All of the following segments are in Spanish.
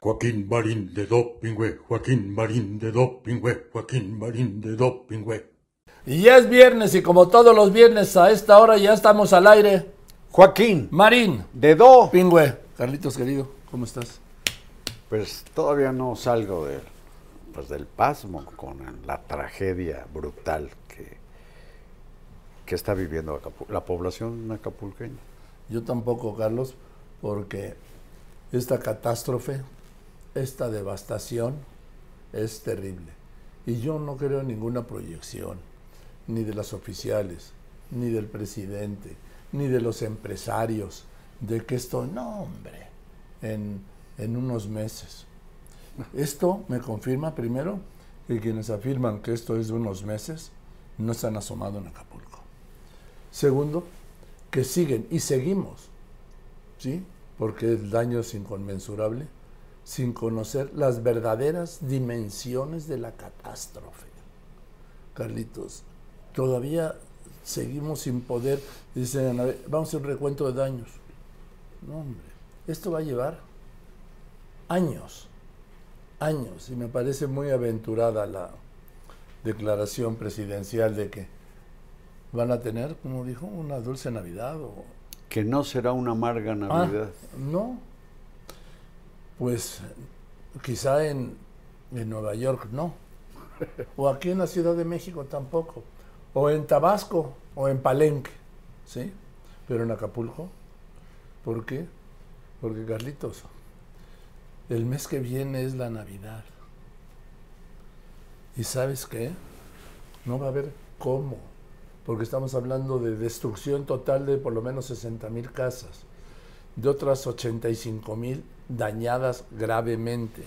Joaquín Marín de Dopingüe, Joaquín Marín de Dopingüe, Joaquín Marín de Dopingüe. Y ya es viernes y como todos los viernes a esta hora ya estamos al aire. Joaquín, Marín, de Do. Pingüe. Carlitos querido, ¿cómo estás? Pues todavía no salgo de, pues, del pasmo con la tragedia brutal que, que está viviendo Acapu- la población acapulqueña. Yo tampoco, Carlos, porque esta catástrofe, esta devastación es terrible. Y yo no creo en ninguna proyección, ni de las oficiales, ni del presidente, ni de los empresarios, de que esto, no, hombre, en, en unos meses. Esto me confirma primero que quienes afirman que esto es de unos meses no se han asomado en Acapulco. Segundo, que siguen y seguimos, ¿sí? Porque el daño es inconmensurable, sin conocer las verdaderas dimensiones de la catástrofe. Carlitos, todavía seguimos sin poder, dicen, vamos a hacer un recuento de daños. No, hombre, esto va a llevar años, años, y me parece muy aventurada la declaración presidencial de que van a tener, como dijo, una dulce Navidad o Que no será una amarga Ah, Navidad. no. Pues quizá en, en Nueva York no. O aquí en la Ciudad de México tampoco. O en Tabasco o en Palenque. ¿Sí? Pero en Acapulco. ¿Por qué? Porque Carlitos, el mes que viene es la Navidad. ¿Y sabes qué? No va a haber cómo. Porque estamos hablando de destrucción total de por lo menos 60 mil casas de otras 85 mil dañadas gravemente.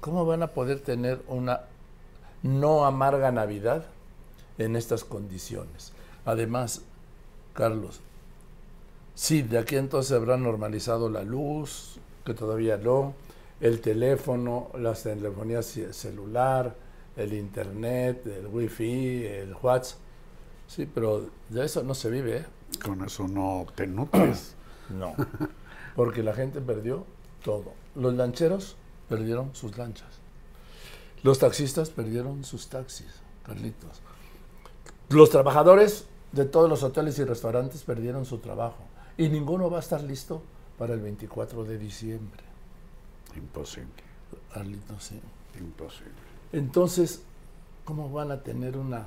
¿Cómo van a poder tener una no amarga Navidad en estas condiciones? Además, Carlos, sí, de aquí entonces habrá normalizado la luz, que todavía no, el teléfono, la telefonía ce- celular, el internet, el wifi, el WhatsApp. Sí, pero de eso no se vive, ¿eh? Con eso no te nutres. No, porque la gente perdió todo. Los lancheros perdieron sus lanchas. Los taxistas perdieron sus taxis, Carlitos. Los trabajadores de todos los hoteles y restaurantes perdieron su trabajo. Y ninguno va a estar listo para el 24 de diciembre. Imposible, Carlitos, sí. imposible. Entonces, ¿cómo van a tener una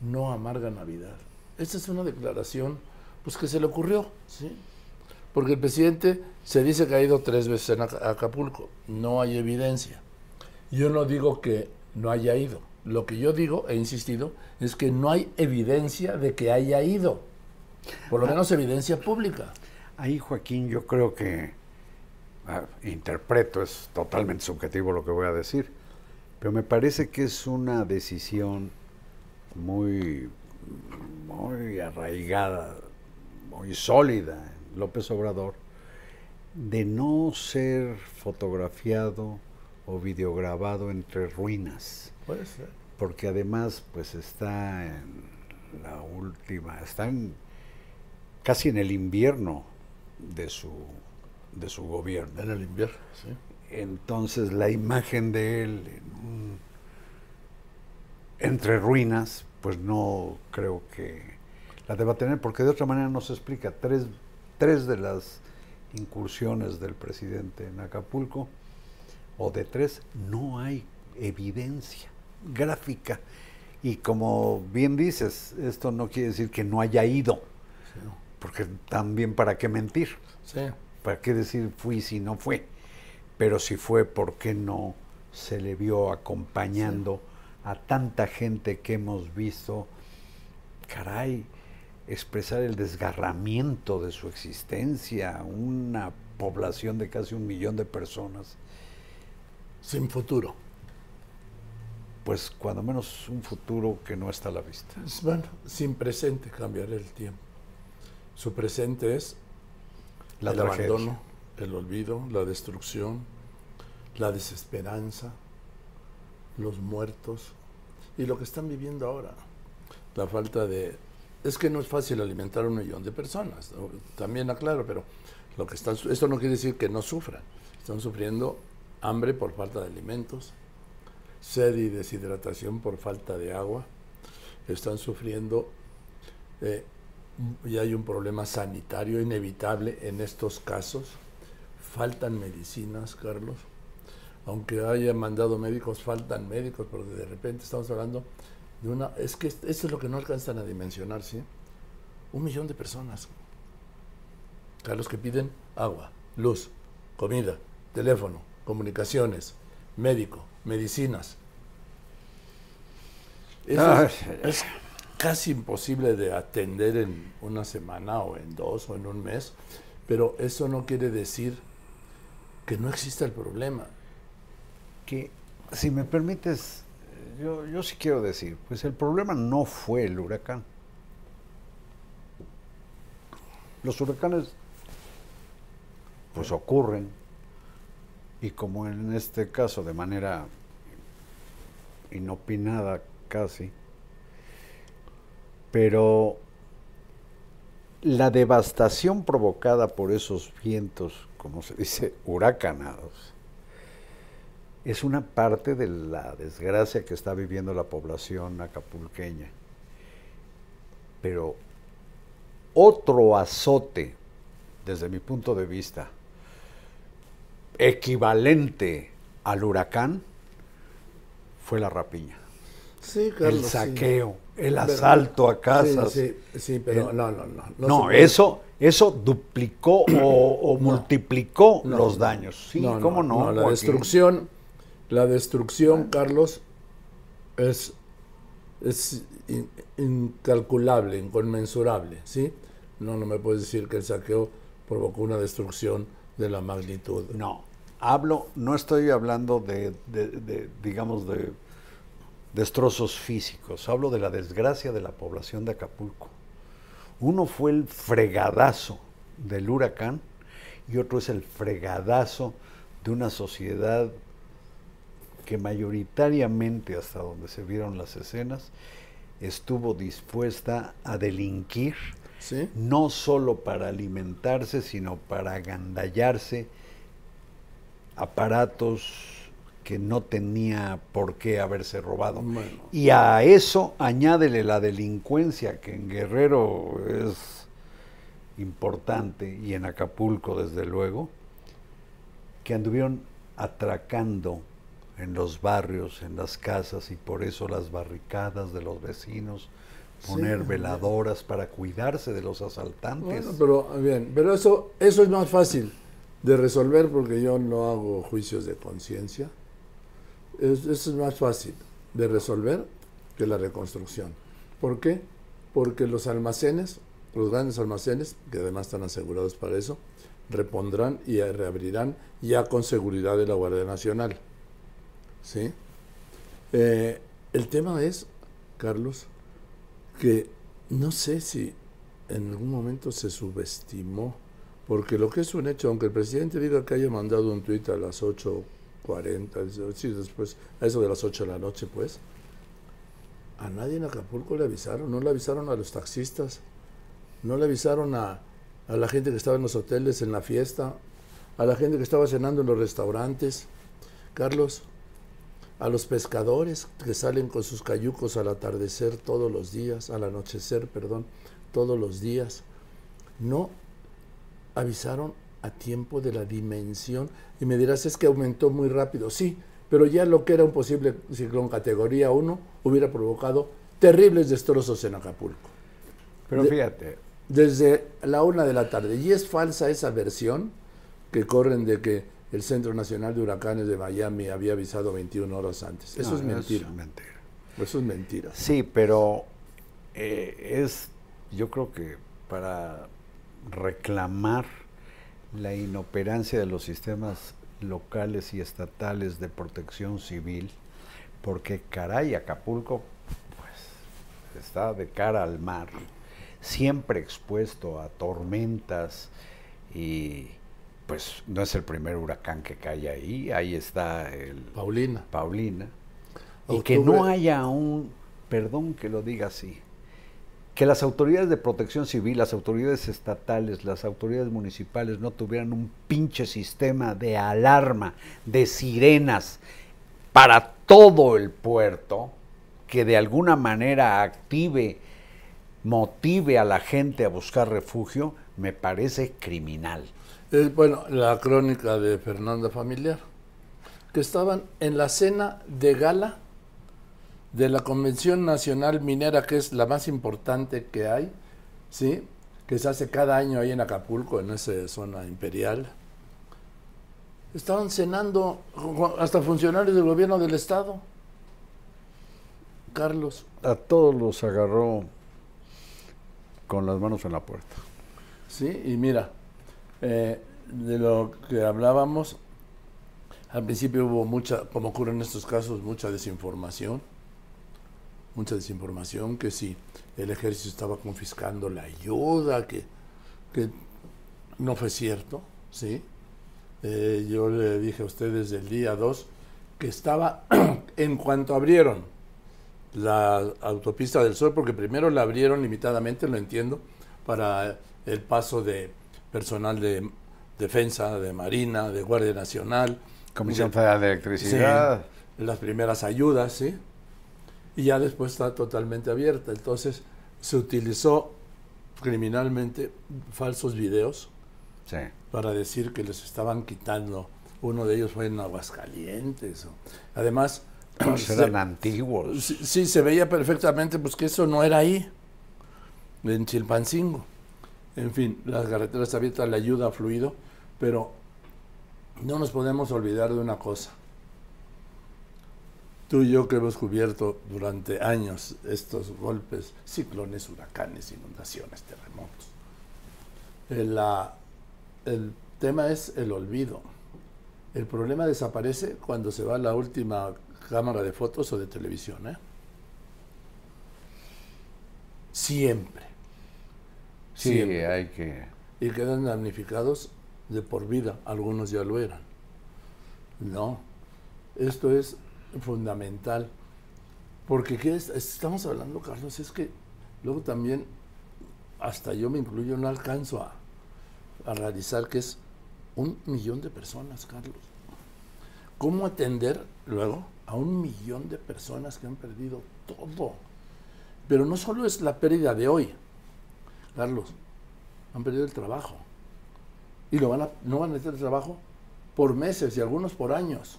no amarga Navidad? Esta es una declaración pues que se le ocurrió, ¿sí? Porque el presidente se dice que ha ido tres veces en Aca- Acapulco. No hay evidencia. Yo no digo que no haya ido. Lo que yo digo, he insistido, es que no hay evidencia de que haya ido. Por lo menos evidencia pública. Ahí, Joaquín, yo creo que, ah, interpreto, es totalmente subjetivo lo que voy a decir, pero me parece que es una decisión muy, muy arraigada, muy sólida López Obrador, de no ser fotografiado o videograbado entre ruinas. Puede ser. porque además pues está en la última, está en, casi en el invierno de su, de su gobierno. En el invierno, sí. Entonces la imagen de él en un- entre ruinas, pues no creo que la deba tener, porque de otra manera no se explica. Tres, tres de las incursiones del presidente en Acapulco, o de tres, no hay evidencia gráfica. Y como bien dices, esto no quiere decir que no haya ido, porque también para qué mentir. Sí. ¿Para qué decir fui si no fue? Pero si fue, ¿por qué no se le vio acompañando a tanta gente que hemos visto, caray, expresar el desgarramiento de su existencia, una población de casi un millón de personas? Sin futuro. Pues cuando menos un futuro que no está a la vista. Bueno, sin presente cambiará el tiempo. Su presente es La el tragedia. abandono, el olvido, la destrucción, la desesperanza, los muertos y lo que están viviendo ahora. La falta de... Es que no es fácil alimentar a un millón de personas, también aclaro, pero lo que están, esto no quiere decir que no sufran. Están sufriendo hambre por falta de alimentos, sed y deshidratación por falta de agua, están sufriendo eh, y hay un problema sanitario inevitable en estos casos. Faltan medicinas, Carlos. Aunque haya mandado médicos, faltan médicos, porque de repente estamos hablando de una... Es que esto es lo que no alcanzan a dimensionar, ¿sí? Un millón de personas. Carlos, que piden agua, luz, comida, teléfono, comunicaciones, médico, medicinas. Eso es- Ay, es casi imposible de atender en una semana o en dos o en un mes, pero eso no quiere decir que no exista el problema. que, si me permites, yo, yo sí quiero decir, pues el problema no fue el huracán. Los huracanes, pues ocurren, y como en este caso de manera inopinada casi, pero la devastación provocada por esos vientos, como se dice, huracanados, es una parte de la desgracia que está viviendo la población acapulqueña. Pero otro azote, desde mi punto de vista, equivalente al huracán, fue la rapiña. Sí, el saqueo, el Pero- asalto a casas. Sí, sí, pero El- no, no, no. No, eso, eso duplicó o, o multiplicó No, los daños. Sí, ¿cómo no? la destrucción, la destrucción, Carlos, es, es in- incalculable, inconmensurable, ¿sí? No, no me puedes decir que el saqueo provocó una destrucción de la magnitud. No, hablo, no estoy hablando de, digamos, de destrozos físicos, hablo de la desgracia de la población de Acapulco. Uno fue el fregadazo del huracán y otro es el fregadazo de una sociedad que mayoritariamente, hasta donde se vieron las escenas, estuvo dispuesta a delinquir ¿Sí? no solo para alimentarse, sino para agandallarse aparatos que no tenía por qué haberse robado. Bueno. Y a eso añádele la delincuencia, que en Guerrero es importante, y en Acapulco desde luego, que anduvieron atracando en los barrios, en las casas, y por eso las barricadas de los vecinos, poner Sí. veladoras para cuidarse de los asaltantes. Bueno, pero bien, pero eso, eso es más fácil de resolver porque yo no hago juicios de conciencia. Es- eso es más fácil de resolver que la reconstrucción. ¿Por qué? Porque los almacenes, los grandes almacenes, que además están asegurados para eso, repondrán y reabrirán ya con seguridad de la Guardia Nacional. ¿Sí? Eh, el tema es, Carlos, que no sé si en algún momento se subestimó, porque lo que es un hecho, aunque el presidente diga que haya mandado un tuit a las 8.40, sí, después, a eso de las 8 de la noche, pues, A nadie en Acapulco le avisaron, no le avisaron a los taxistas, no le avisaron a, a la gente que estaba en los hoteles, en la fiesta, a la gente que estaba cenando en los restaurantes. Carlos, a los pescadores que salen con sus cayucos al atardecer todos los días, al anochecer, perdón, todos los días. No avisaron a tiempo de la dimensión y me dirás es que aumentó muy rápido. Sí, pero ya lo que era un posible ciclón categoría 1 hubiera provocado terribles destrozos en Acapulco. Pero De- fíjate, Desde la una de la tarde. Y es falsa esa versión que corren de que el Centro Nacional de Huracanes de Miami había avisado 21 horas antes. Eso no, es mentira. mentira. Eso es mentira. Sí, pero eh, es, yo creo que para reclamar la inoperancia de los sistemas locales y estatales de protección civil, porque caray, Acapulco pues, está de cara al mar, siempre expuesto a tormentas y pues no es el primer huracán que cae ahí, ahí está el Paulina. Paulina, y que no haya un, perdón que lo diga así, que las autoridades de protección civil, las autoridades estatales, las autoridades municipales no tuvieran un pinche sistema de alarma, de sirenas para todo el puerto, que de alguna manera active, motive a la gente a buscar refugio, me parece criminal. Bueno, la crónica de Fernanda Familiar, que estaban en la cena de gala de la Convención Nacional Minera, que es la más importante que hay, ¿sí? que se hace cada año ahí en Acapulco, en esa zona imperial. Estaban cenando hasta funcionarios del gobierno del Estado. Carlos, A todos los agarró con las manos en la puerta. Sí, y mira, eh, de lo que hablábamos, al principio hubo mucha, como ocurre en estos casos, mucha desinformación, mucha desinformación, que si el ejército estaba confiscando la ayuda, que, que no fue cierto, ¿sí? Eh, yo le dije a ustedes el día 2 que estaba, en cuanto abrieron la autopista del Sol, porque primero la abrieron limitadamente, lo entiendo, para el paso de personal de defensa, de Marina, de Guardia Nacional. Comisión de- Federal de Electricidad. Sí, las primeras ayudas, ¿sí? Y ya después está totalmente abierta. Entonces se utilizó criminalmente falsos videos Sí. para decir que les estaban quitando. Uno de ellos fue en Aguascalientes. Además, Pues se- eran antiguos. Sí, sí, se veía perfectamente pues que eso no era ahí, en Chilpancingo. En fin, las carreteras abiertas, la ayuda ha fluido, pero no nos podemos olvidar de una cosa. Tú y yo que hemos cubierto durante años estos golpes, ciclones, huracanes, inundaciones, terremotos. El, el tema es el olvido. El problema desaparece cuando se va a la última cámara de fotos o de televisión. ¿eh? Siempre. Sí, Siempre. hay que... Y quedan damnificados de por vida. Algunos ya lo eran. No. Esto es fundamental. Porque ¿qué es? estamos hablando, Carlos, es que luego también, hasta yo me incluyo, no alcanzo a, a realizar que es un millón de personas, Carlos. ¿Cómo atender luego a un millón de personas que han perdido todo? Pero no solo es la pérdida de hoy, Carlos, han perdido el trabajo. Y lo van a, no van a tener trabajo por meses y algunos por años.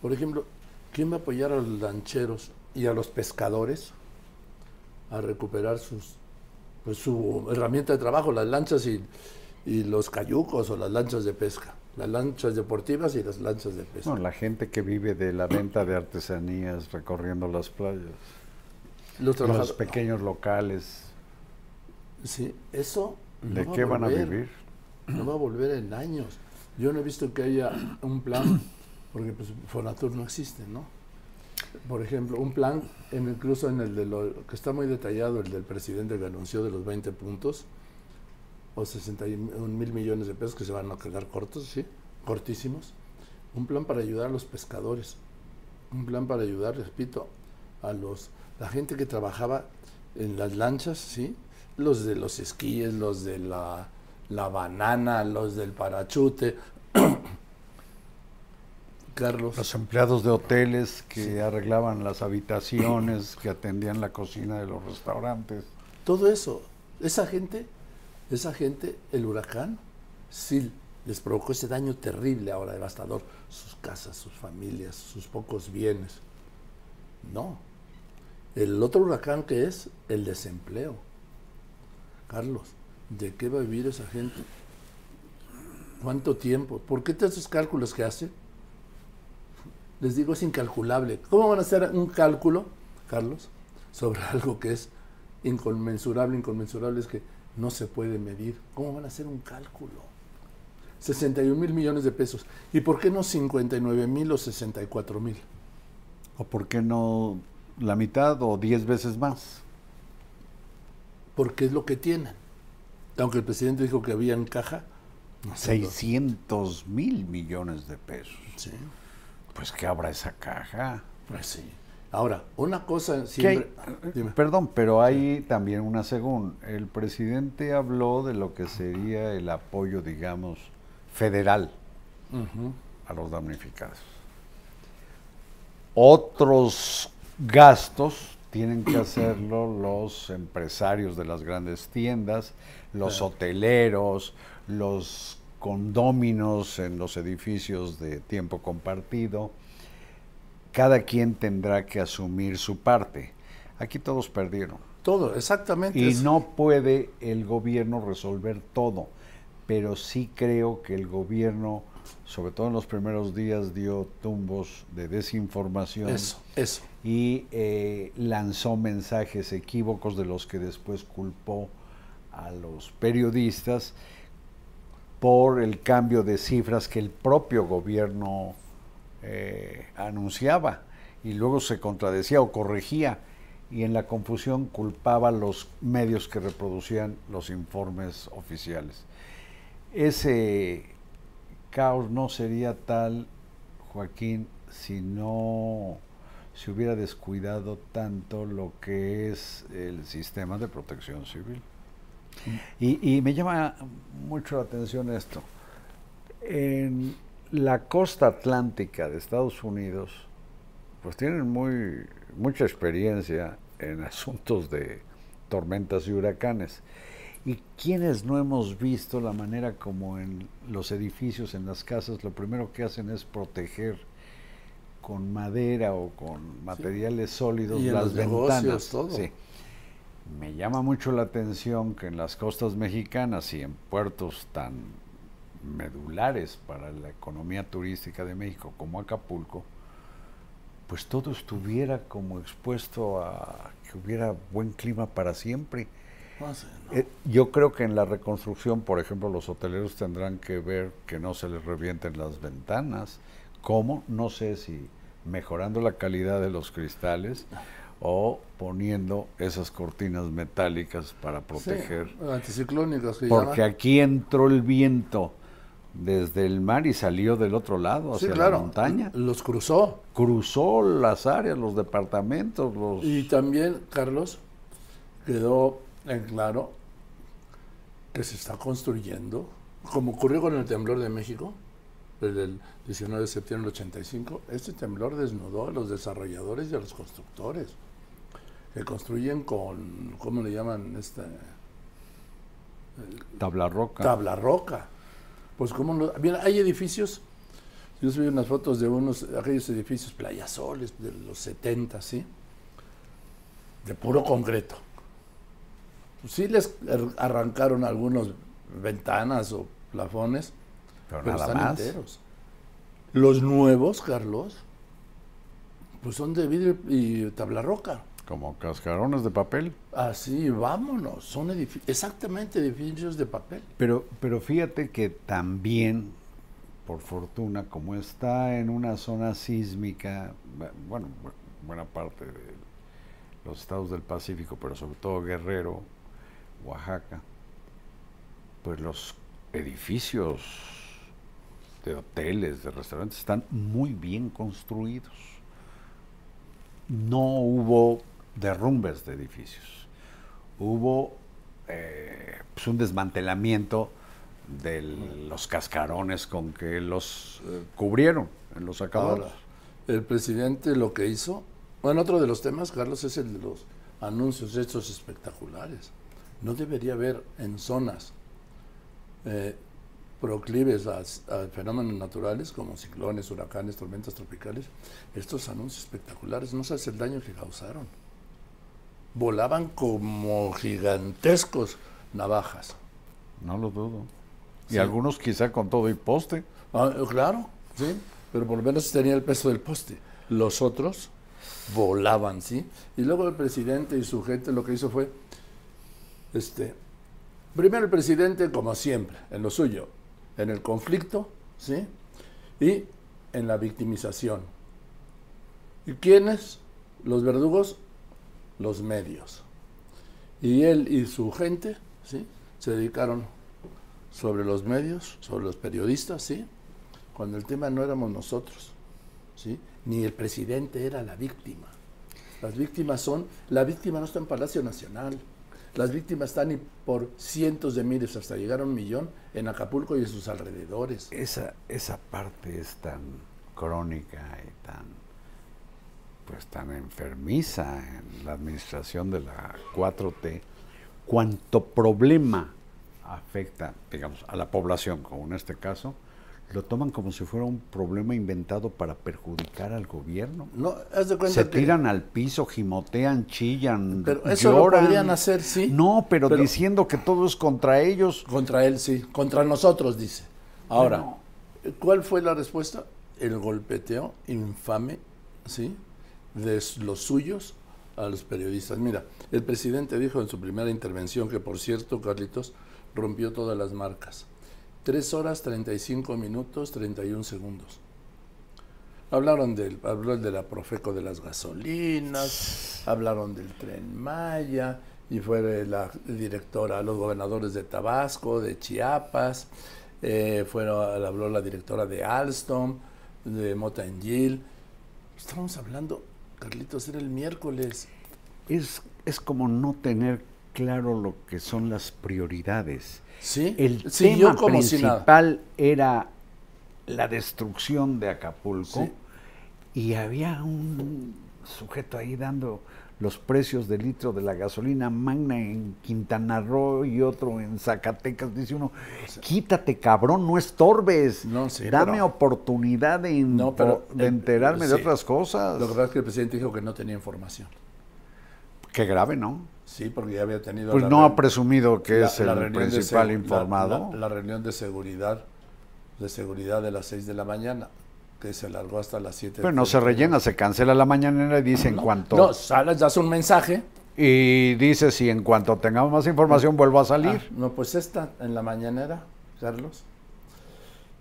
Por ejemplo, ¿quién va a apoyar a los lancheros y a los pescadores a recuperar sus, pues, su herramienta de trabajo, las lanchas y, y los cayucos o las lanchas de pesca? Las lanchas deportivas y las lanchas de pesca. No, la gente que vive de la venta de artesanías recorriendo las playas. los pequeños locales. Sí, eso. no ¿De va qué van a vivir? No va a volver en años. Yo no he visto que haya un plan, porque pues Fonatur no existe, ¿no? Por ejemplo, un plan, en- incluso en el de lo que está muy detallado, el del presidente que anunció de los 20 puntos, o 61 mil millones de pesos que se van a quedar cortos, ¿sí? Cortísimos. Un plan para ayudar a los pescadores. Un plan para ayudar, repito, a los, la gente que trabajaba en las lanchas, ¿sí? Los de los esquíes, los de la, la banana, los del parachute. Carlos. Los empleados de hoteles que arreglaban las habitaciones, que atendían la cocina de los restaurantes. Todo eso, esa gente, esa gente, el huracán, sí les provocó ese daño terrible ahora, devastador, sus casas, sus familias, sus pocos bienes. No. El otro huracán que es el desempleo. Carlos, ¿de qué va a vivir esa gente? ¿Cuánto tiempo? ¿Por qué todos esos cálculos que hace? Les digo, es incalculable. ¿Cómo van a hacer un cálculo, Carlos, sobre algo que es inconmensurable? Inconmensurable es que no se puede medir. ¿Cómo van a hacer un cálculo? 61 mil millones de pesos. ¿Y por qué no 59 mil o 64 mil? ¿O por qué no la mitad o 10 veces más? Porque es lo que tienen. Aunque el presidente dijo que había en caja. No 600 mil millones de pesos. Sí. Pues que abra esa caja. Pues sí. Ahora, una cosa siempre... Hay, perdón, pero hay también una según. El presidente habló de lo que sería el apoyo, digamos, federal uh -huh. a los damnificados. Otros gastos tienen que hacerlo los empresarios de las grandes tiendas, los claro. hoteleros, los condóminos en los edificios de tiempo compartido. Cada quien tendrá que asumir su parte. Aquí todos perdieron. Todo, exactamente. Y no puede el gobierno resolver todo, pero sí creo que el gobierno, sobre todo en los primeros días, dio tumbos de desinformación. Eso, eso. Y eh, lanzó mensajes equívocos de los que después culpó a los periodistas por el cambio de cifras que el propio gobierno eh, anunciaba y luego se contradecía o corregía y en la confusión culpaba a los medios que reproducían los informes oficiales. Ese caos no sería tal, Joaquín, si no se hubiera descuidado tanto lo que es el sistema de protección civil. Y, me llama mucho la atención esto. En la costa atlántica de Estados Unidos, pues tienen muy, mucha experiencia en asuntos de tormentas y huracanes. Y quienes no hemos visto la manera como en los edificios, en las casas, lo primero que hacen es proteger con madera o con materiales sí. sólidos y las ventanas. Negocios, todo. Sí. Me llama mucho la atención que en las costas mexicanas y en puertos tan medulares para la economía turística de México como Acapulco, pues todo estuviera como expuesto a que hubiera buen clima para siempre. No. Eh, yo creo que en la reconstrucción, por ejemplo, los hoteleros tendrán que ver que no se les revienten las ventanas. ¿Cómo? No sé si mejorando la calidad de los cristales o poniendo esas cortinas metálicas para proteger. Sí, anticiclónicas que Porque llaman. aquí entró el viento desde el mar y salió del otro lado, Sí, hacia claro, la montaña. Los cruzó. Cruzó las áreas, los departamentos, los... Y también, Carlos, quedó en claro que se está construyendo, como ocurrió con el temblor de México, el del 19 de septiembre del 85, este temblor desnudó a los desarrolladores y a los constructores, que construyen con, ¿cómo le llaman? Este, Tabla roca. tabla roca. Pues como no, hay edificios, yo subí unas fotos de unos, aquellos edificios playasoles de los 70, ¿sí? De puro concreto. Pues sí les ar- arrancaron algunos ventanas o plafones, pero, pero nada están más. enteros. Los nuevos, Carlos, pues son de vidrio y tabla roca. Como cascarones de papel. Así, vámonos. Son exactamente edificios de papel. Pero, pero fíjate que también, por fortuna, como está en una zona sísmica, bu- bueno, bu- buena parte de los estados del Pacífico, pero sobre todo Guerrero, Oaxaca, pues los edificios de hoteles, de restaurantes, están muy bien construidos. no hubo derrumbes de edificios. Hubo eh, pues, un desmantelamiento de los cascarones con que los eh, cubrieron en los acabados. El presidente lo que hizo, bueno, otro de los temas, Carlos, es el de los anuncios estos espectaculares. No debería haber en zonas eh, proclives a, a fenómenos naturales como ciclones, huracanes, tormentas tropicales, estos anuncios espectaculares, no sabes el daño que causaron. Volaban como gigantescos navajas. No lo dudo. Y Sí. algunos quizá con todo y poste. Ah, claro, sí, pero por lo menos tenía el peso del poste. Los otros volaban, ¿sí? Y luego el presidente y su gente lo que hizo fue, este, primero el presidente, como siempre, en lo suyo, en el conflicto, ¿sí? Y en la victimización. ¿Y quiénes? Los verdugos, los medios. Y él y su gente, ¿sí? Se dedicaron sobre los medios, sobre los periodistas, ¿sí? Cuando el tema no éramos nosotros, ¿sí? Ni el presidente era la víctima. Las víctimas son, la víctima no está en Palacio Nacional. Las víctimas están por cientos de miles hasta llegar a un millón en Acapulco y en sus alrededores. Esa, esa parte es tan crónica y tan pues tan enfermiza en la administración de la 4T, cuanto problema afecta, digamos, a la población, como en este caso, lo toman como si fuera un problema inventado para perjudicar al gobierno. No, haz de cuenta Se que- tiran al piso, gimotean, chillan, Pero eso lo lloran. podrían hacer, sí. No, pero, Pero- diciendo que todo es contra ellos. Contra él, sí. Contra nosotros, dice. Ahora, ¿cuál fue la respuesta? El golpeteo infame, ¿sí? De los suyos a los periodistas. Mira, el presidente dijo en su primera intervención, que por cierto, Carlitos, rompió todas las marcas. Tres horas, 35 minutos, 31 segundos. Hablaron del, habló de la Profeco de las gasolinas, hablaron del tren Maya, y fue la directora, los gobernadores de Tabasco, de Chiapas, eh, fueron, habló la directora de Alstom, de Mota Engil. Estábamos hablando, Carlitos, era el miércoles. Es, es como no tener claro lo que son las prioridades. ¿Sí? El tema si principal era la destrucción de Acapulco Sí. y había un sujeto ahí dando los precios de litro de la gasolina magna en Quintana Roo y otro en Zacatecas. Dice uno, quítate cabrón, no estorbes. No, sí, Dame pero- oportunidad de, No, pero, de eh, enterarme de sí. otras cosas. Lo que pasa es que el presidente dijo que no tenía información. Qué grave, ¿no? Sí, porque ya había tenido... Pues no ha presumido que la- es la el principal informado. La, la reunión de seguridad, de seguridad de las 6 de la mañana, que se alargó hasta las 7. Pero no se rellena, se cancela la mañanera y dice en cuanto... No, sales, das un mensaje. Y dice, si en cuanto tengamos más información vuelvo a salir. Ah, no, pues esta en la mañanera, Carlos,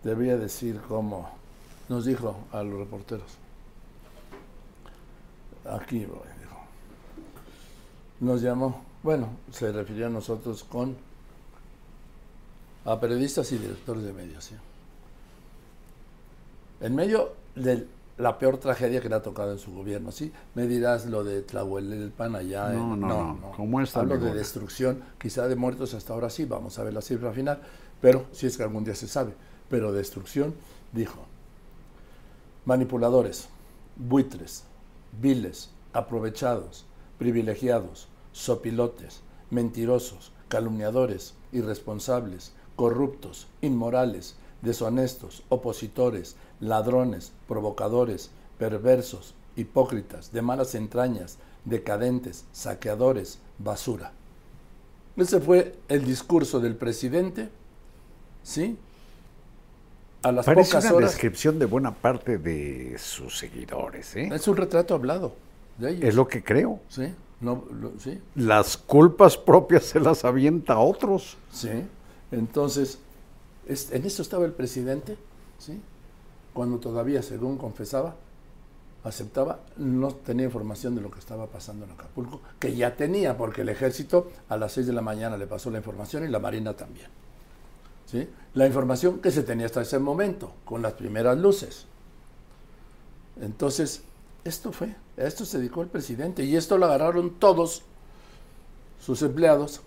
debía decir cómo nos dijo a los reporteros. Aquí, voy. Nos llamó, bueno, se refirió a nosotros con a periodistas y directores de medios. ¿sí? En medio de la peor tragedia que le ha tocado en su gobierno, ¿sí? Me dirás lo de Tlahuelpan allá. No, en- no, no. ¿Cómo está, Hablo de destrucción, quizá de muertos hasta ahora sí, vamos a ver la cifra final, pero si es que algún día se sabe. Pero destrucción, dijo, manipuladores, buitres, viles, aprovechados, privilegiados, sopilotes, mentirosos, calumniadores, irresponsables, corruptos, inmorales, deshonestos, opositores, ladrones, provocadores, perversos, hipócritas, de malas entrañas, decadentes, saqueadores, basura. Ese fue el discurso del presidente, ¿sí? A las Parece pocas una horas. descripción de buena parte de sus seguidores. ¿eh? Es un retrato hablado de ellos. Es lo que creo. Sí, no, lo- sí, Las culpas propias se las avienta a otros. sí. Entonces, es- en eso estaba el presidente, ¿sí? Cuando todavía, según confesaba, aceptaba, no tenía información de lo que estaba pasando en Acapulco, que ya tenía, porque el ejército a las 6 de la mañana le pasó la información y la Marina también. ¿sí? La información que se tenía hasta ese momento, con las primeras luces. Entonces, esto fue, a esto se dedicó el presidente y esto lo agarraron todos sus empleados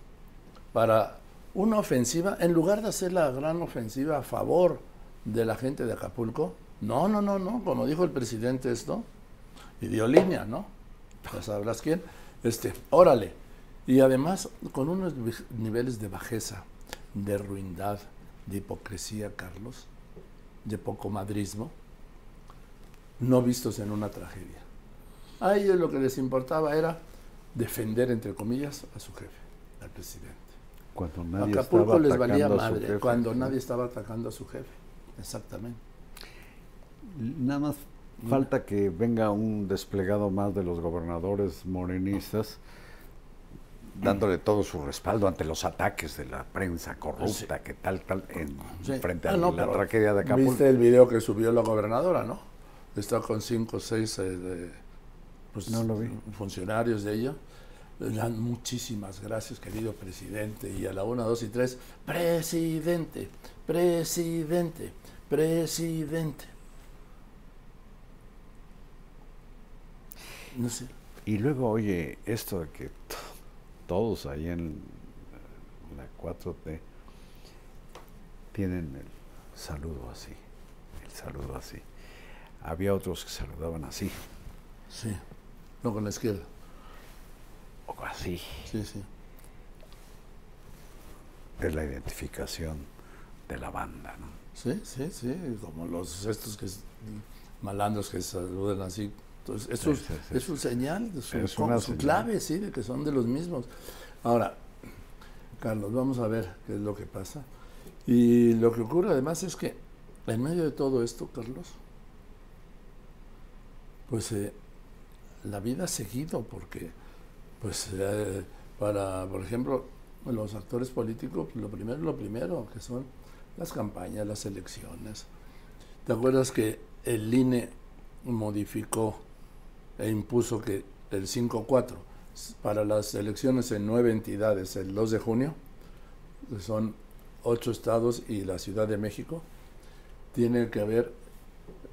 para una ofensiva, en lugar de hacer la gran ofensiva a favor de la gente de Acapulco, no, no, no, no, como dijo el presidente esto, y dio línea, ¿no? Ya sabrás quién, este, órale. Y además con unos niveles de bajeza, de ruindad, de hipocresía, Carlos, de poco madrismo, no vistos en una tragedia. A ellos lo que les importaba era defender, entre comillas, a su jefe, al presidente. Cuando nadie Acapulco estaba les valía atacando a su madre, jefe. cuando nadie estaba atacando a su jefe. Exactamente. Nada más falta que venga un desplegado más de los gobernadores morenistas dándole todo su respaldo ante los ataques de la prensa corrupta, que tal, tal, en, Sí. frente Ah, a no, la tragedia de Acapulco. ¿Viste el video que subió la gobernadora, no? Está con cinco o seis eh, de, pues, No lo vi. funcionarios de ella. Le dan muchísimas gracias, querido presidente. Y a la una, dos y tres, presidente, presidente, presidente. No sé. Y luego, oye, esto de que todos ahí en la 4T tienen el saludo así, el saludo así. Había otros que saludaban así, Sí. No con la izquierda. o así. Sí, sí. Es la identificación de la banda, ¿no? Sí, sí, sí, como los estos que malandros que saludan así. Entonces, eso Sí, es, sí, sí, es su señal, su, Es una su señal. clave, sí, de que son de los mismos. Ahora, Carlos, vamos a ver qué es lo que pasa. Y lo que ocurre además es que en medio de todo esto, Carlos, pues eh, la vida ha seguido, porque pues eh, para, por ejemplo, los actores políticos, lo primero lo primero, que son las campañas, las elecciones. ¿Te acuerdas que el INE modificó e impuso que el 5-4 para las elecciones en nueve entidades el 2 de junio, que son ocho estados y la Ciudad de México, tiene que haber,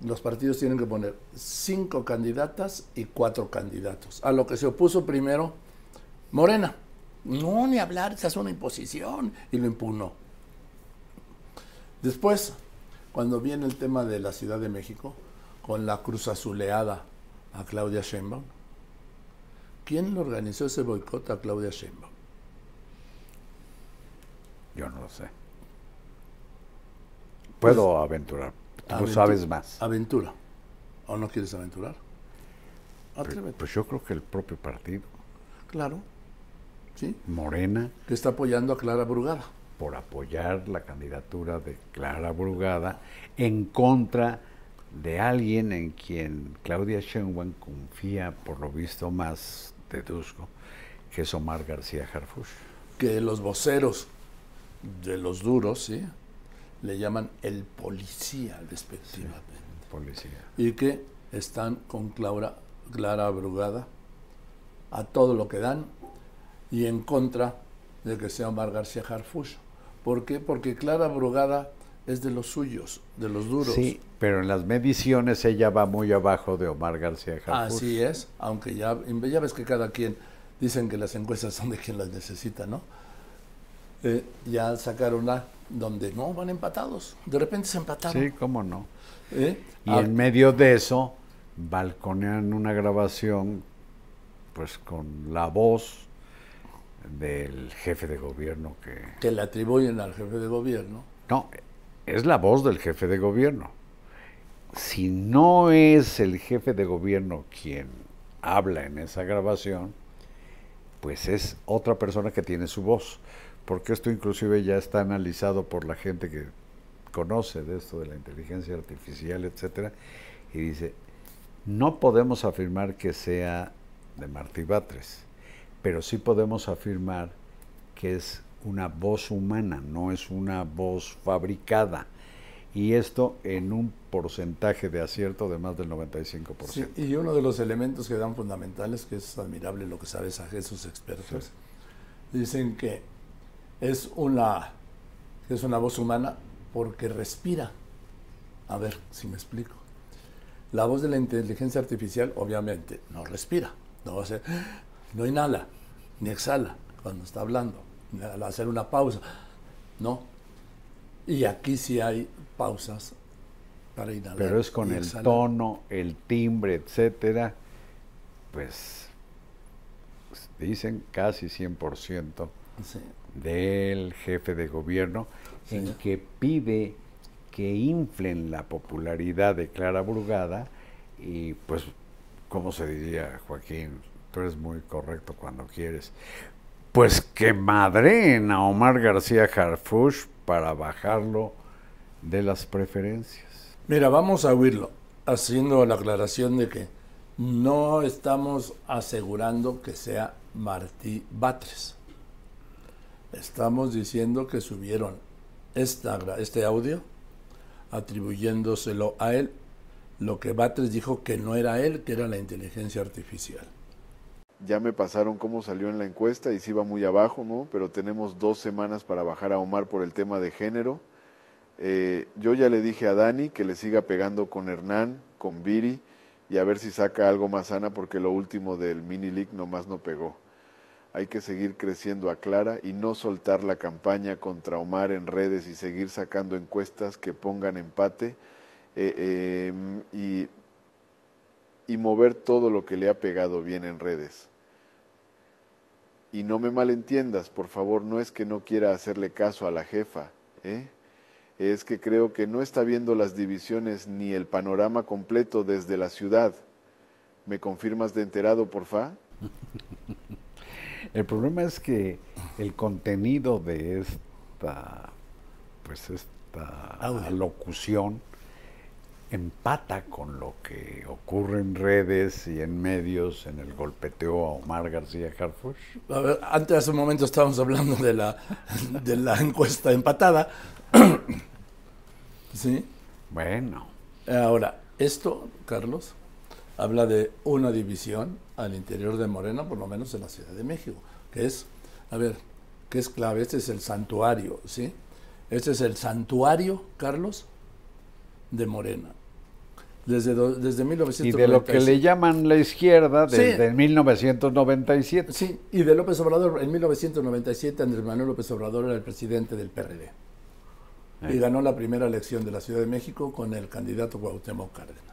los partidos tienen que poner cinco candidatas y cuatro candidatos. A lo que se opuso primero Morena. No, ni hablar, esa es una imposición. Y lo impugnó. Después, cuando viene el tema de la Ciudad de México, con la cruz azuleada a Claudia Sheinbaum, ¿quién le organizó ese boicot a Claudia Sheinbaum? Yo no lo sé. Puedo aventurar. Tú Aventu- sabes más. Aventura. ¿O no quieres aventurar? Pues, Atrévete. pues yo creo que el propio partido, Claro. ¿Sí? Morena, Que está apoyando a Clara Brugada. por apoyar la candidatura de Clara Brugada en contra de alguien en quien Claudia Sheinbaum confía, por lo visto más, deduzco, que es Omar García Harfuch. que los voceros de los duros, ¿sí? Le llaman el policía despectivamente. Policía. Y que están con Clara, Clara Brugada a todo lo que dan y en contra de que sea Omar García Harfuch. ¿Por qué? Porque Clara Brugada es de los suyos, de los duros. Sí, pero en las mediciones ella va muy abajo de Omar García Harfuch. Así es, aunque ya, ya ves que cada quien dicen que las encuestas son de quien las necesita, ¿no? Eh, ya sacaron la donde no van empatados, de repente se empataron. Sí, cómo no. ¿eh? Y Ah, en medio de eso, balconean una grabación, pues con la voz del jefe de gobierno que... que le atribuyen al jefe de gobierno. No, es la voz del jefe de gobierno. Si no es el jefe de gobierno quien habla en esa grabación, pues es otra persona que tiene su voz. Porque esto inclusive ya está analizado por la gente que conoce de esto de la inteligencia artificial, etcétera, y dice, no podemos afirmar que sea de Martí Batres, pero sí podemos afirmar que es una voz humana, no es una voz fabricada. Y esto en un porcentaje de acierto de más del 95%. Sí, y uno de los elementos que dan fundamentales, que es admirable lo que sabes a esos expertos, dicen que es una, es una voz humana porque respira. A ver si me explico. La voz de la inteligencia artificial obviamente no respira, no va a hacer, no inhala, ni exhala cuando está hablando, al hacer una pausa, no. Y aquí sí hay pausas para inhalar. Pero es con el exhalar. tono, el timbre, etcétera, pues dicen casi 100% Sí. del jefe de gobierno en que pide que inflen la popularidad de Clara Brugada y pues, ¿cómo se diría, Joaquín? Tú eres muy correcto cuando quieres. Pues que madreen a Omar García Harfush para bajarlo de las preferencias. Mira, vamos a oírlo, haciendo la aclaración de que no estamos asegurando que sea Martí Batres. Estamos diciendo que subieron esta, este audio atribuyéndoselo a él, lo que Batres dijo que no era él, que era la inteligencia artificial. Ya me pasaron cómo salió en la encuesta y sí va muy abajo, ¿no? Pero tenemos dos semanas para bajar a Omar por el tema de género. Eh, yo ya le dije a Dani que le siga pegando con Hernán, con Viri y a ver si saca algo más sana porque lo último del mini league nomás no pegó. Hay que seguir creciendo a Clara y no soltar la campaña contra Omar en redes y seguir sacando encuestas que pongan empate eh, eh, y, y mover todo lo que le ha pegado bien en redes. Y no me malentiendas, por favor, no es que no quiera hacerle caso a la jefa, ¿eh? es que creo que no está viendo las divisiones ni el panorama completo desde la ciudad. ¿Me confirmas de enterado, porfa? El problema es que el contenido de esta, pues esta Audio. locución empata con lo que ocurre en redes y en medios en el golpeteo a Omar García Harfush. A ver, antes hace un momento estábamos hablando de la, de la encuesta empatada. ¿Sí? Bueno, Ahora, esto, Carlos, habla de una división al interior de Morena, por lo menos en la Ciudad de México, que es, a ver, que es clave, este es el santuario, ¿sí? Este es el santuario, Carlos, de Morena. Desde, do- desde y 1996. de lo que le llaman la izquierda Sí. desde 1997. Sí, y de López Obrador, en 1997 Andrés Manuel López Obrador era el presidente del PRD. Y ganó la primera elección de la Ciudad de México con el candidato Cuauhtémoc Cárdenas.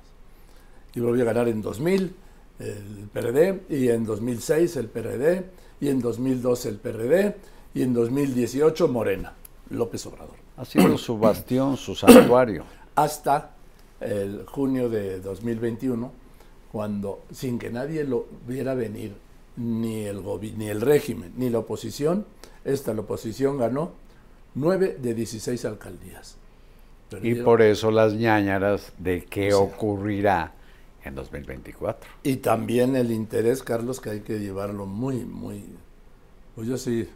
Y volvió a ganar en 2000 el PRD, y en 2006 el PRD, y en 2012 el PRD, y en 2018 Morena, López Obrador. Ha sido su bastión, su santuario. Hasta el junio de 2021, cuando sin que nadie lo viera venir, ni el, ni el régimen, ni la oposición, esta la oposición ganó 9 de 16 alcaldías. Y por eso las ñañaras de qué ocurrirá en 2024. Y también el interés, Carlos, que hay que llevarlo muy, muy, pues yo sí,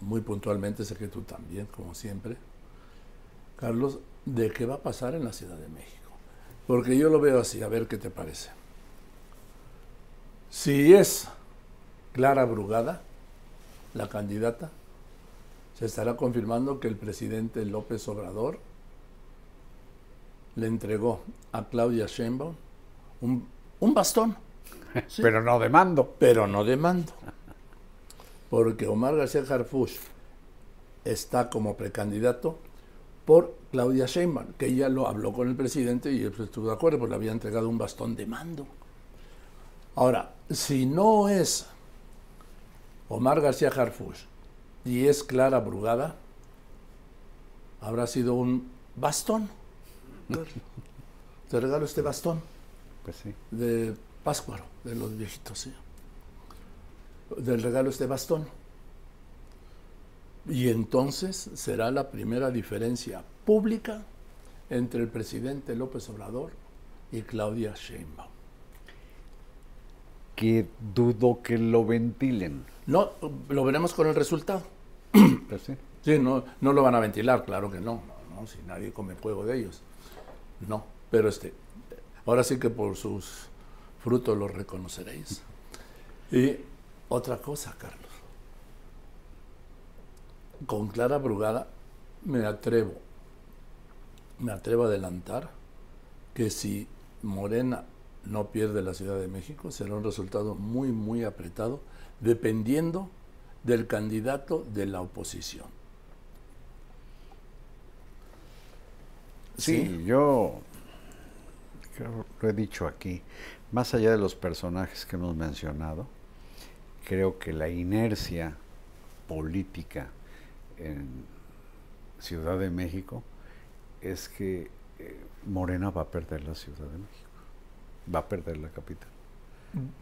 muy puntualmente, sé que tú también, como siempre, Carlos, de qué va a pasar en la Ciudad de México. Porque yo lo veo así, a ver qué te parece. Si es Clara Brugada, la candidata, se estará confirmando que el presidente López Obrador le entregó a Claudia Sheinbaum un, un bastón, Sí. Pero no de mando. pero no de mando. Porque Omar García Harfush está como precandidato por Claudia Sheinbaum, que ella lo habló con el presidente y él estuvo de acuerdo, porque le había entregado un bastón de mando. Ahora, si no es Omar García Harfush y es Clara Brugada, habrá sido un bastón. Te regalo este bastón Pues sí. de Páscuaro, de los viejitos, sí. Del regalo este bastón. Y entonces será la primera diferencia pública entre el presidente López Obrador y Claudia Sheinbaum. Que dudo que lo ventilen. No, lo veremos con el resultado. Pues sí. Sí, no, no lo van a ventilar, claro que no, no, no, si nadie come fuego de ellos. No, pero este, ahora sí que por sus frutos los reconoceréis. Y otra cosa, Carlos. Con Clara Brugada me atrevo, me atrevo a adelantar que si Morena no pierde la Ciudad de México, será un resultado muy, muy apretado, dependiendo del candidato de la oposición. Sí, yo creo, lo he dicho aquí, más allá de los personajes que hemos mencionado, creo que la inercia política en Ciudad de México es que eh, Morena va a perder la Ciudad de México, va a perder la capital.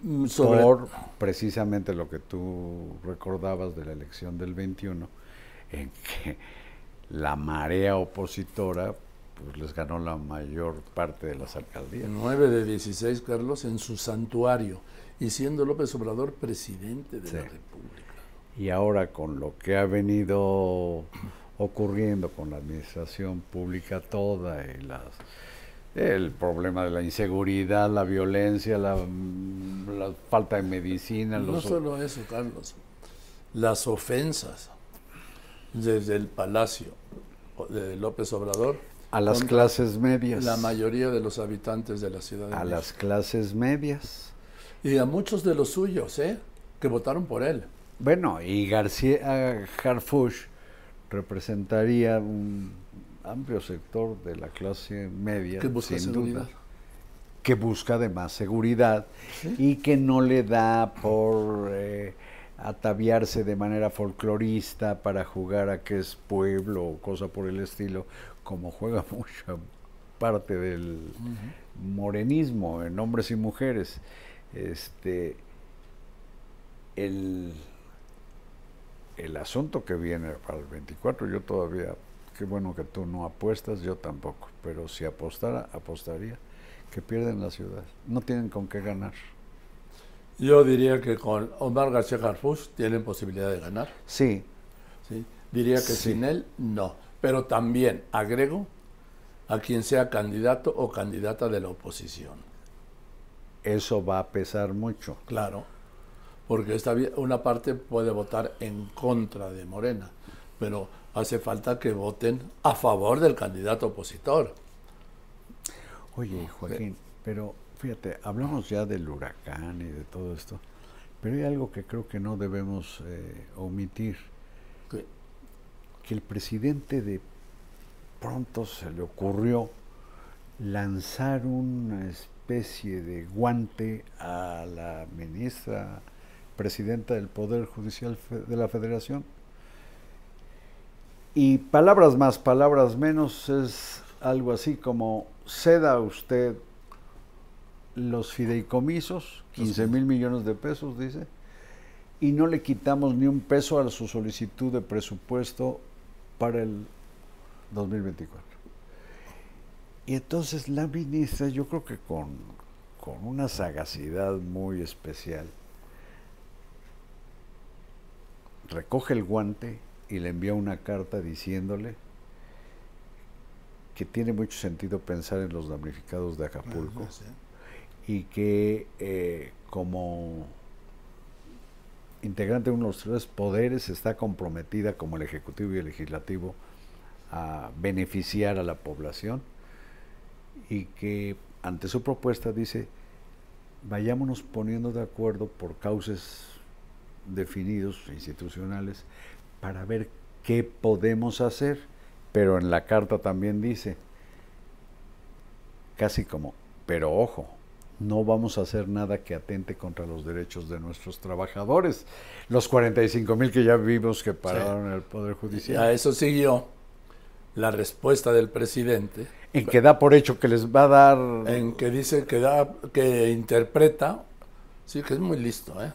Mm, sobre- Por precisamente lo que tú recordabas de la elección del 21, en que la marea opositora pues les ganó la mayor parte de las alcaldías. 9 de 16, Carlos, en su santuario, y siendo López Obrador presidente de Sí. la República. Y ahora con lo que ha venido ocurriendo con la administración pública toda y las el problema de la inseguridad, la violencia, la, mm, la falta de medicina, No los solo eso, Carlos, las ofensas desde el palacio de López Obrador a las clases medias, la mayoría de los habitantes de la Ciudad de a México. las clases medias. Y a muchos de los suyos, ¿eh? Que votaron por él. Bueno, y García Harfuch representaría un amplio sector de la clase media, Que busca sin seguridad. duda, que busca además seguridad y que no le da por eh, ataviarse de manera folclorista para jugar a que es pueblo o cosa por el estilo, como juega mucha parte del morenismo en hombres y mujeres. Este, el, el asunto que viene para el 24, yo todavía, qué bueno que tú no apuestas, yo tampoco, pero si apostara, apostaría que pierden la ciudad. No tienen con qué ganar. Yo diría que con Omar García Harfuch tienen posibilidad de ganar. Sí, ¿sí? Diría que Sí. sin él, no. Pero también agrego a quien sea candidato o candidata de la oposición. eso va a pesar mucho. Claro. Porque esta, una parte puede votar en contra de Morena, pero hace falta que voten a favor del candidato opositor. Oye, Joaquín, pero fíjate, hablamos ya del huracán y de todo esto, pero hay algo que creo que no debemos eh, omitir. Que el presidente de pronto se le ocurrió lanzar una especie de guante a la ministra presidenta del Poder Judicial de la Federación. Y palabras más, palabras menos, es algo así como ceda usted los fideicomisos, 15 mil millones de pesos, dice, y no le quitamos ni un peso a su solicitud de presupuesto para el 2024. Y entonces la ministra, yo creo que con, con una sagacidad muy especial, recoge el guante y le envía una carta diciéndole que tiene mucho sentido pensar en los damnificados de Acapulco sí. y que eh, como integrante de uno de los tres poderes está comprometida como el Ejecutivo y el Legislativo a beneficiar a la población y que ante su propuesta dice vayámonos poniendo de acuerdo por cauces definidos institucionales para ver qué podemos hacer pero en la carta también dice casi como pero ojo no vamos a hacer nada que atente contra los derechos de nuestros trabajadores. Los 45 mil que ya vimos que pararon el Poder Y a Judicial. eso siguió la respuesta del presidente En que da por hecho que les va a dar... en que dice que da que interpreta sí que es muy listo ¿eh?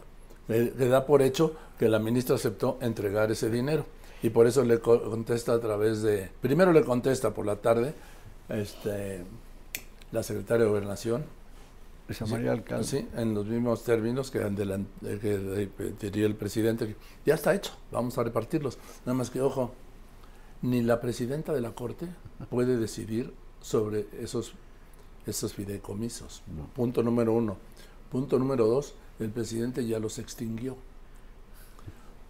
que, que da por hecho que la ministra aceptó entregar ese dinero y por eso le co- contesta a través de primero le contesta por la tarde este la secretaria de gobernación Esa María Alcalde. sí, en los mismos términos que, adelan- eh, que diría el presidente ya está hecho vamos a repartirlos nada más que ojo ni la presidenta de la corte puede decidir sobre esos esos fideicomisos. Punto número uno. Punto número dos, el presidente ya los extinguió.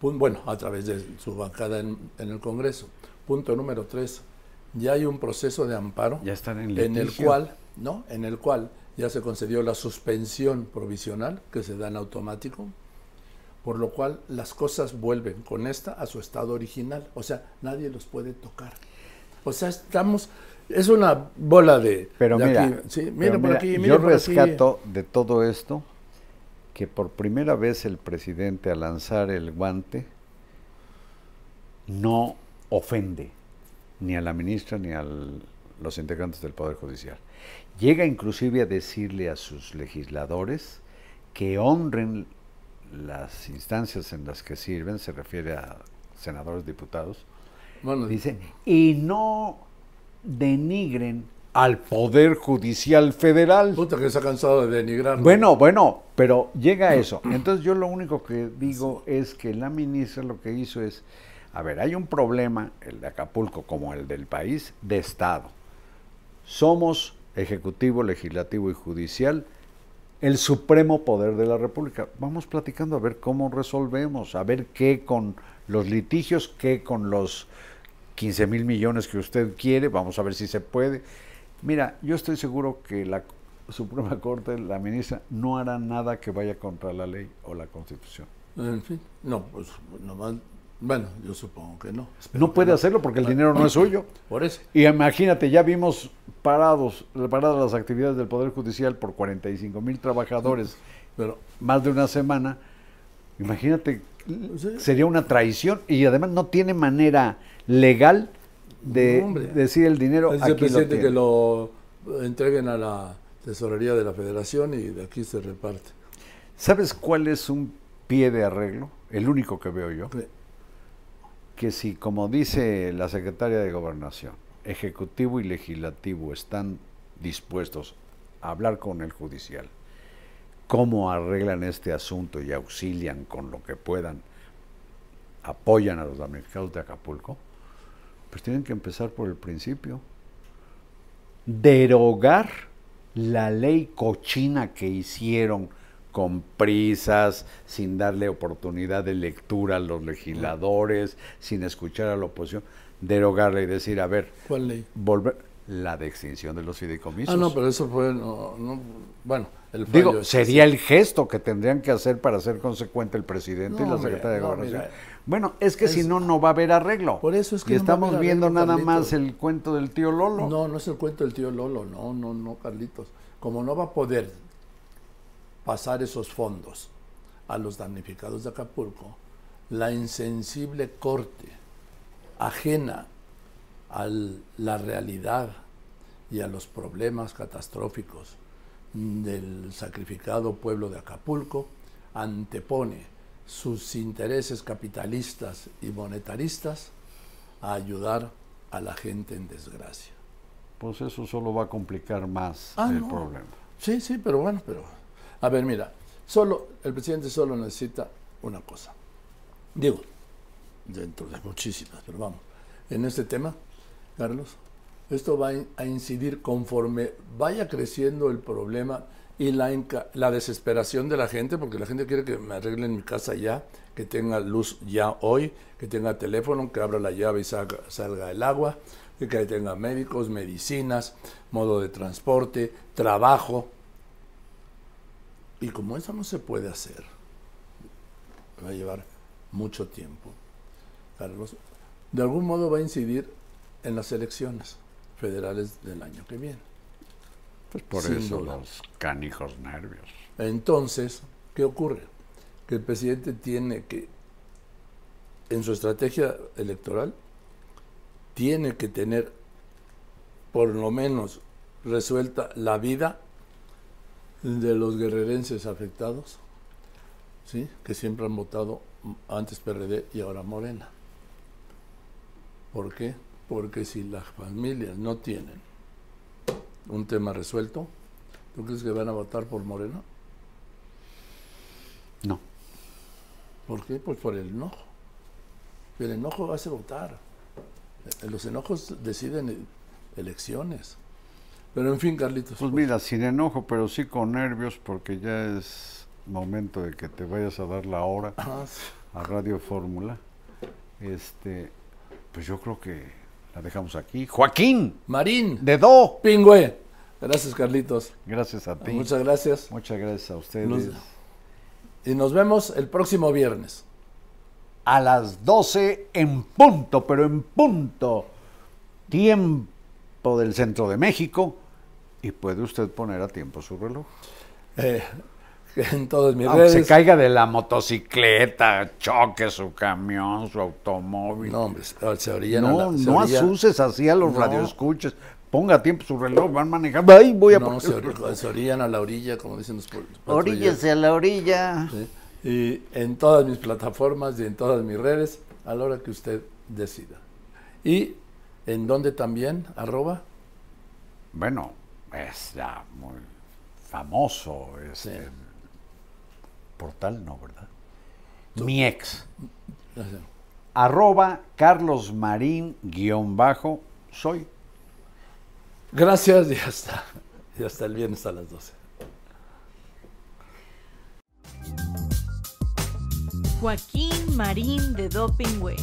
Bueno, a través de su bancada en, en el Congreso. Punto número tres, ya hay un proceso de amparo Ya están en en el cual, ¿no? En el cual ya se concedió la suspensión provisional que se da en automático, por lo cual las cosas vuelven con esta a su estado original, o sea, nadie los puede tocar. O sea, estamos, es una bola de... Pero de mira, aquí. Sí, pero mira por mira, aquí, mira yo por aquí. rescato de todo esto que por primera vez el presidente al lanzar el guante no ofende ni a la ministra ni a los integrantes del Poder Judicial. Llega inclusive a decirle a sus legisladores que honren las instancias en las que sirven, se refiere a senadores, diputados, Bueno, Dice, y no denigren al Poder Judicial Federal. puta que se ha cansado de denigrar. Bueno, bueno, pero llega a eso. Entonces yo lo único que digo es que la ministra lo que hizo es, a ver, hay un problema, el de Acapulco como el del país, de Estado. Somos Ejecutivo, Legislativo y Judicial el supremo poder de la República. Vamos platicando a ver cómo resolvemos, a ver qué con los litigios, qué con los 15 mil millones que usted quiere, vamos a ver si se puede. Mira, yo estoy seguro que la Suprema Corte, la ministra, no hará nada que vaya contra la ley o la Constitución. En fin, no, pues nomás, bueno, yo supongo que no. Espero No puede hacerlo porque el dinero no es suyo. Por eso. Y imagínate, ya vimos parados, paradas las actividades del Poder Judicial por 45 mil trabajadores Pero más de una semana. Imagínate, Sí. sería una traición y además no tiene manera legal de hombre. decir el dinero. Aquí el presidente que lo entreguen a la tesorería de la federación y de aquí se reparte. ¿Sabes cuál es un pie de arreglo? El único que veo yo. Que- que si, como dice la secretaria de Gobernación, Ejecutivo y Legislativo están dispuestos a hablar con el judicial, cómo arreglan este asunto y auxilian con lo que puedan, apoyan a los damnificados de Acapulco, pues tienen que empezar por el principio. Derogar la ley cochina que hicieron con prisas, sin darle oportunidad de lectura a los legisladores, sin escuchar a la oposición, derogarla y decir, a ver, ¿Cuál ley? volver la de extinción de los fideicomisos. Ah, no, pero eso fue, no, no, bueno, el fallo Digo, sería el gesto que tendrían que hacer para ser consecuente el presidente y la secretaria de Gobernación. bueno, es que si no, no va a haber arreglo. Por eso es que y estamos viendo arreglo, nada Carlitos. más el cuento del tío Lolo. No, no es el cuento del tío Lolo, no, no, no, Carlitos. Como no va a poder pasar esos fondos a los damnificados de Acapulco, la insensible corte, ajena a la realidad y a los problemas catastróficos del sacrificado pueblo de Acapulco, antepone sus intereses capitalistas y monetaristas a ayudar a la gente en desgracia. Pues eso solo va a complicar más Ah, el no. problema. Sí, sí, pero bueno, pero... A ver, mira, solo, el presidente solo necesita una cosa. Digo, dentro de muchísimas, pero vamos. En este tema, Carlos, esto va a in- a incidir conforme vaya creciendo el problema y la, la desesperación de la gente, porque la gente quiere que me arreglen mi casa ya, que tenga luz ya hoy, que tenga teléfono, que abra la llave y salga, salga el agua, que tenga médicos, medicinas, modo de transporte, trabajo. Y como eso no se puede hacer, va a llevar mucho tiempo, Carlos, de algún modo va a incidir en las elecciones federales del año que viene. Pues por Sin eso duda. los canijos nervios. Entonces, ¿qué ocurre? Que el presidente tiene que, en su estrategia electoral, tiene que tener por lo menos resuelta la vida de los guerrerenses afectados, ¿sí? que siempre han votado antes PRD y ahora Morena. ¿Por qué? Porque si las familias no tienen un tema resuelto, ¿tú crees que van a votar por Morena? No. ¿Por qué? Pues por el enojo. El enojo hace votar. Los enojos deciden elecciones. Pero en fin, Carlitos. Pues mira, sin enojo, pero sí con nervios, porque ya es momento de que te vayas a dar la hora Ah, sí. a Radio Fórmula. Este, pues yo creo que la dejamos aquí. Joaquín, Marín, de Do. Pingüe, Gracias, Carlitos. Gracias a ti. Muchas gracias. Muchas gracias a ustedes. Y nos vemos el próximo viernes. a las 12 en punto, pero en punto, tiempo del centro de México, y puede usted poner a tiempo su reloj. Eh, en todas mis Aunque redes. se caiga de la motocicleta, choque su camión, su automóvil. No, hombre, se- orillan a no, la- se no orilla- asuses así a los No. radioescuchas. Ponga a tiempo su reloj, van manejando. Ay, voy a No, poner se, reloj. se orillan a la orilla, como dicen los. Oríllese a la orilla. ¿sí? Y en todas mis plataformas y en todas mis redes, a la hora que usted decida. Y en donde también, arroba, Bueno, es ya muy famoso Sí. portal, ¿no? ¿Verdad? Mi ex. arroba Carlos Marín guion bajo soy. gracias y hasta, y hasta el viernes a las 12. Joaquín Marín de Dopingüe.